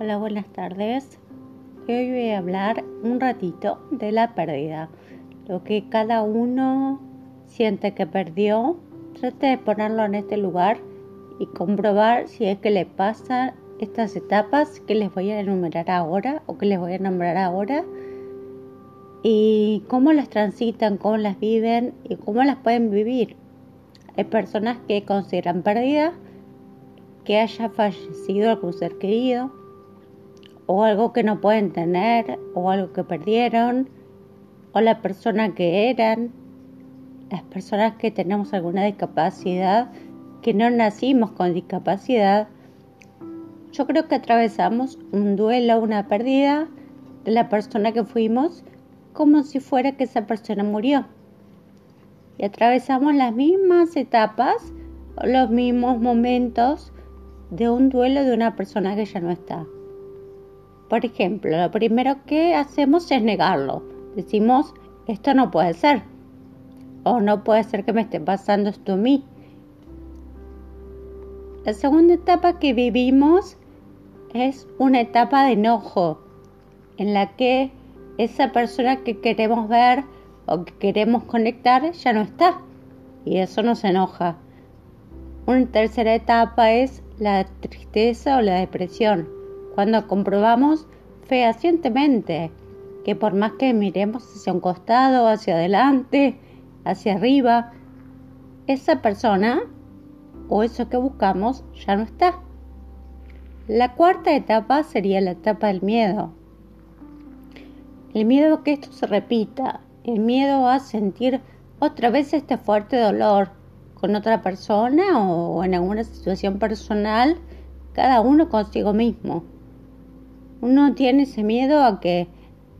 Hola, buenas tardes. Hoy voy a hablar un ratito de la pérdida. Lo que cada uno siente que perdió, trate de ponerlo en este lugar y comprobar si es que le pasan estas etapas que les voy a enumerar ahora o que les voy a nombrar ahora y cómo las transitan, cómo las viven y cómo las pueden vivir. Hay personas que consideran pérdida que haya fallecido algún ser querido o algo que no pueden tener o algo que perdieron o la persona que eran. Las personas que tenemos alguna discapacidad, que no nacimos con discapacidad, yo creo que atravesamos un duelo, una pérdida de la persona que fuimos como si fuera que esa persona murió. Y atravesamos las mismas etapas, los mismos momentos de un duelo de una persona que ya no está. Por ejemplo, lo primero que hacemos es negarlo. Decimos, esto no puede ser. O no puede ser que me esté pasando esto a mí. La segunda etapa que vivimos es una etapa de enojo, en la que esa persona que queremos ver o que queremos conectar ya no está. Y eso nos enoja. Una tercera etapa es la tristeza o la depresión, cuando comprobamos fehacientemente que por más que miremos hacia un costado, hacia adelante, hacia arriba, esa persona o eso que buscamos ya no está. La cuarta etapa sería la etapa del miedo. El miedo a que esto se repita, el miedo a sentir otra vez este fuerte dolor, con otra persona o en alguna situación personal, cada uno consigo mismo. Uno tiene ese miedo a que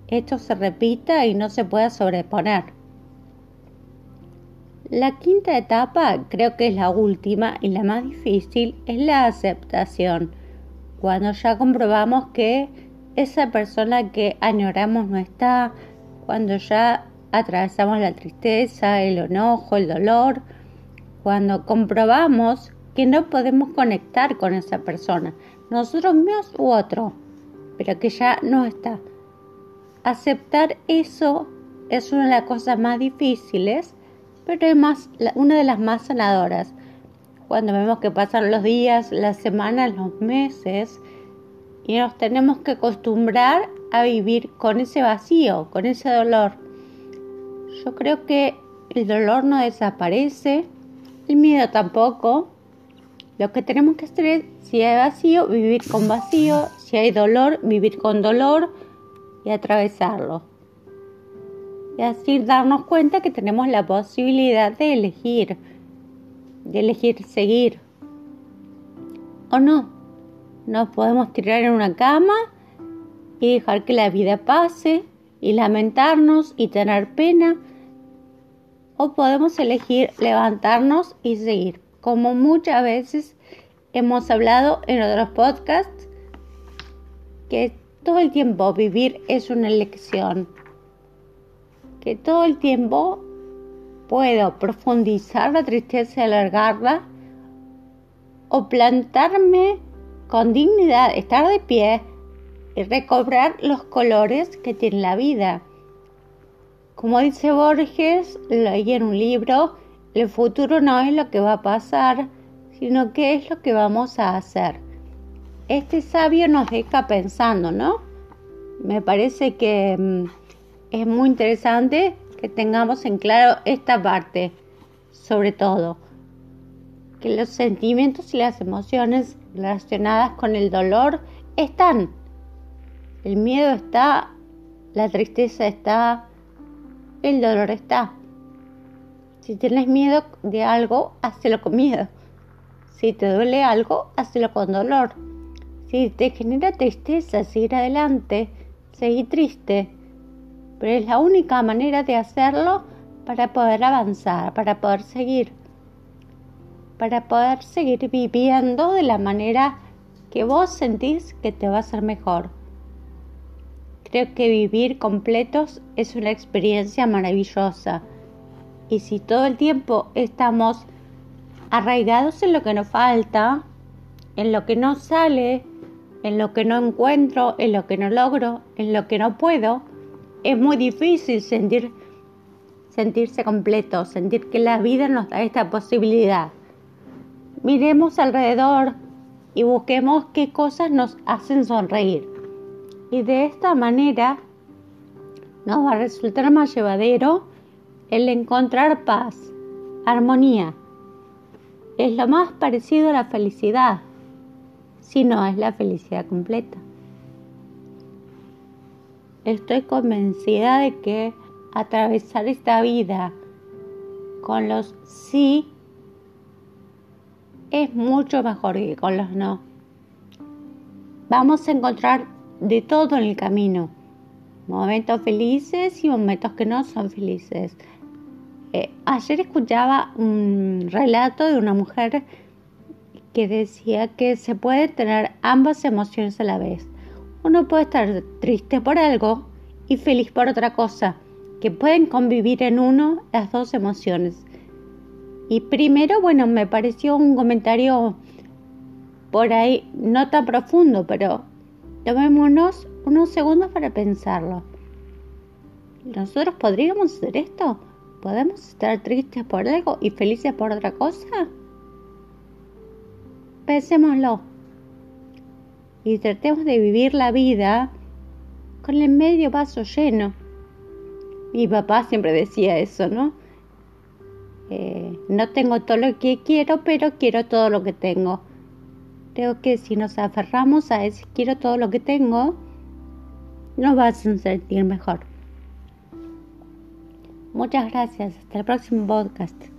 esto se repita y no se pueda sobreponer. La quinta etapa, creo que es la última y la más difícil, es la aceptación. Cuando ya comprobamos que esa persona que añoramos no está, cuando ya atravesamos la tristeza, el enojo, el dolor, cuando comprobamos que no podemos conectar con esa persona, nosotros mismos u otro, pero que ya no está. Aceptar eso es una de las cosas más difíciles, pero es una de las más sanadoras. Cuando vemos que pasan los días, las semanas, los meses, y nos tenemos que acostumbrar a vivir con ese vacío, con ese dolor. Yo creo que el dolor no desaparece, el miedo tampoco. Lo que tenemos que hacer es, si hay vacío, vivir con vacío. Si hay dolor, vivir con dolor y atravesarlo. Y así darnos cuenta que tenemos la posibilidad de elegir, de elegir seguir o no. Nos podemos tirar en una cama y dejar que la vida pase y lamentarnos y tener pena o podemos elegir levantarnos y seguir, como muchas veces hemos hablado en otros podcasts, que todo el tiempo vivir es una elección, que todo el tiempo puedo profundizar la tristeza y alargarla o plantarme con dignidad, estar de pie y recobrar los colores que tiene la vida. Como dice Borges, leí en un libro, el futuro no es lo que va a pasar, sino qué es lo que vamos a hacer. Este sabio nos deja pensando, ¿no? Me parece que mm, es muy interesante que tengamos en claro esta parte, sobre todo, que los sentimientos y las emociones relacionadas con el dolor están. El miedo está, la tristeza está, el dolor está. Si tienes miedo de algo, hazlo con miedo. Si te duele algo, hazlo con dolor. Si te genera tristeza seguir adelante, seguir triste. Pero es la única manera de hacerlo para poder avanzar, para poder seguir. Para poder seguir viviendo de la manera que vos sentís que te va a ser mejor. Creo que vivir completos es una experiencia maravillosa. Y si todo el tiempo estamos arraigados en lo que nos falta, en lo que no sale, en lo que no encuentro, en lo que no logro, en lo que no puedo, es muy difícil sentir, sentirse completo, sentir que la vida nos da esta posibilidad. Miremos alrededor y busquemos qué cosas nos hacen sonreír. Y de esta manera nos va a resultar más llevadero el encontrar paz, armonía. Es lo más parecido a la felicidad si no es la felicidad completa. Estoy convencida de que atravesar esta vida con los sí es mucho mejor que con los no. Vamos a encontrar de todo en el camino. Momentos felices y momentos que no son felices. Eh, ayer escuchaba un relato de una mujer que decía que se puede tener ambas emociones a la vez. Uno puede estar triste por algo y feliz por otra cosa, que pueden convivir en uno las dos emociones. Y primero, bueno, me pareció un comentario por ahí no tan profundo, pero tomémonos unos segundos para pensarlo. ¿Nosotros podríamos hacer esto? ¿Podemos estar tristes por algo y felices por otra cosa? Pensémoslo y tratemos de vivir la vida con el medio vaso lleno. Mi papá siempre decía eso, ¿no? Eh, no tengo todo lo que quiero, pero quiero todo lo que tengo. Creo que si nos aferramos a ese quiero todo lo que tengo, nos vas a sentir mejor. Muchas gracias. Hasta el próximo podcast.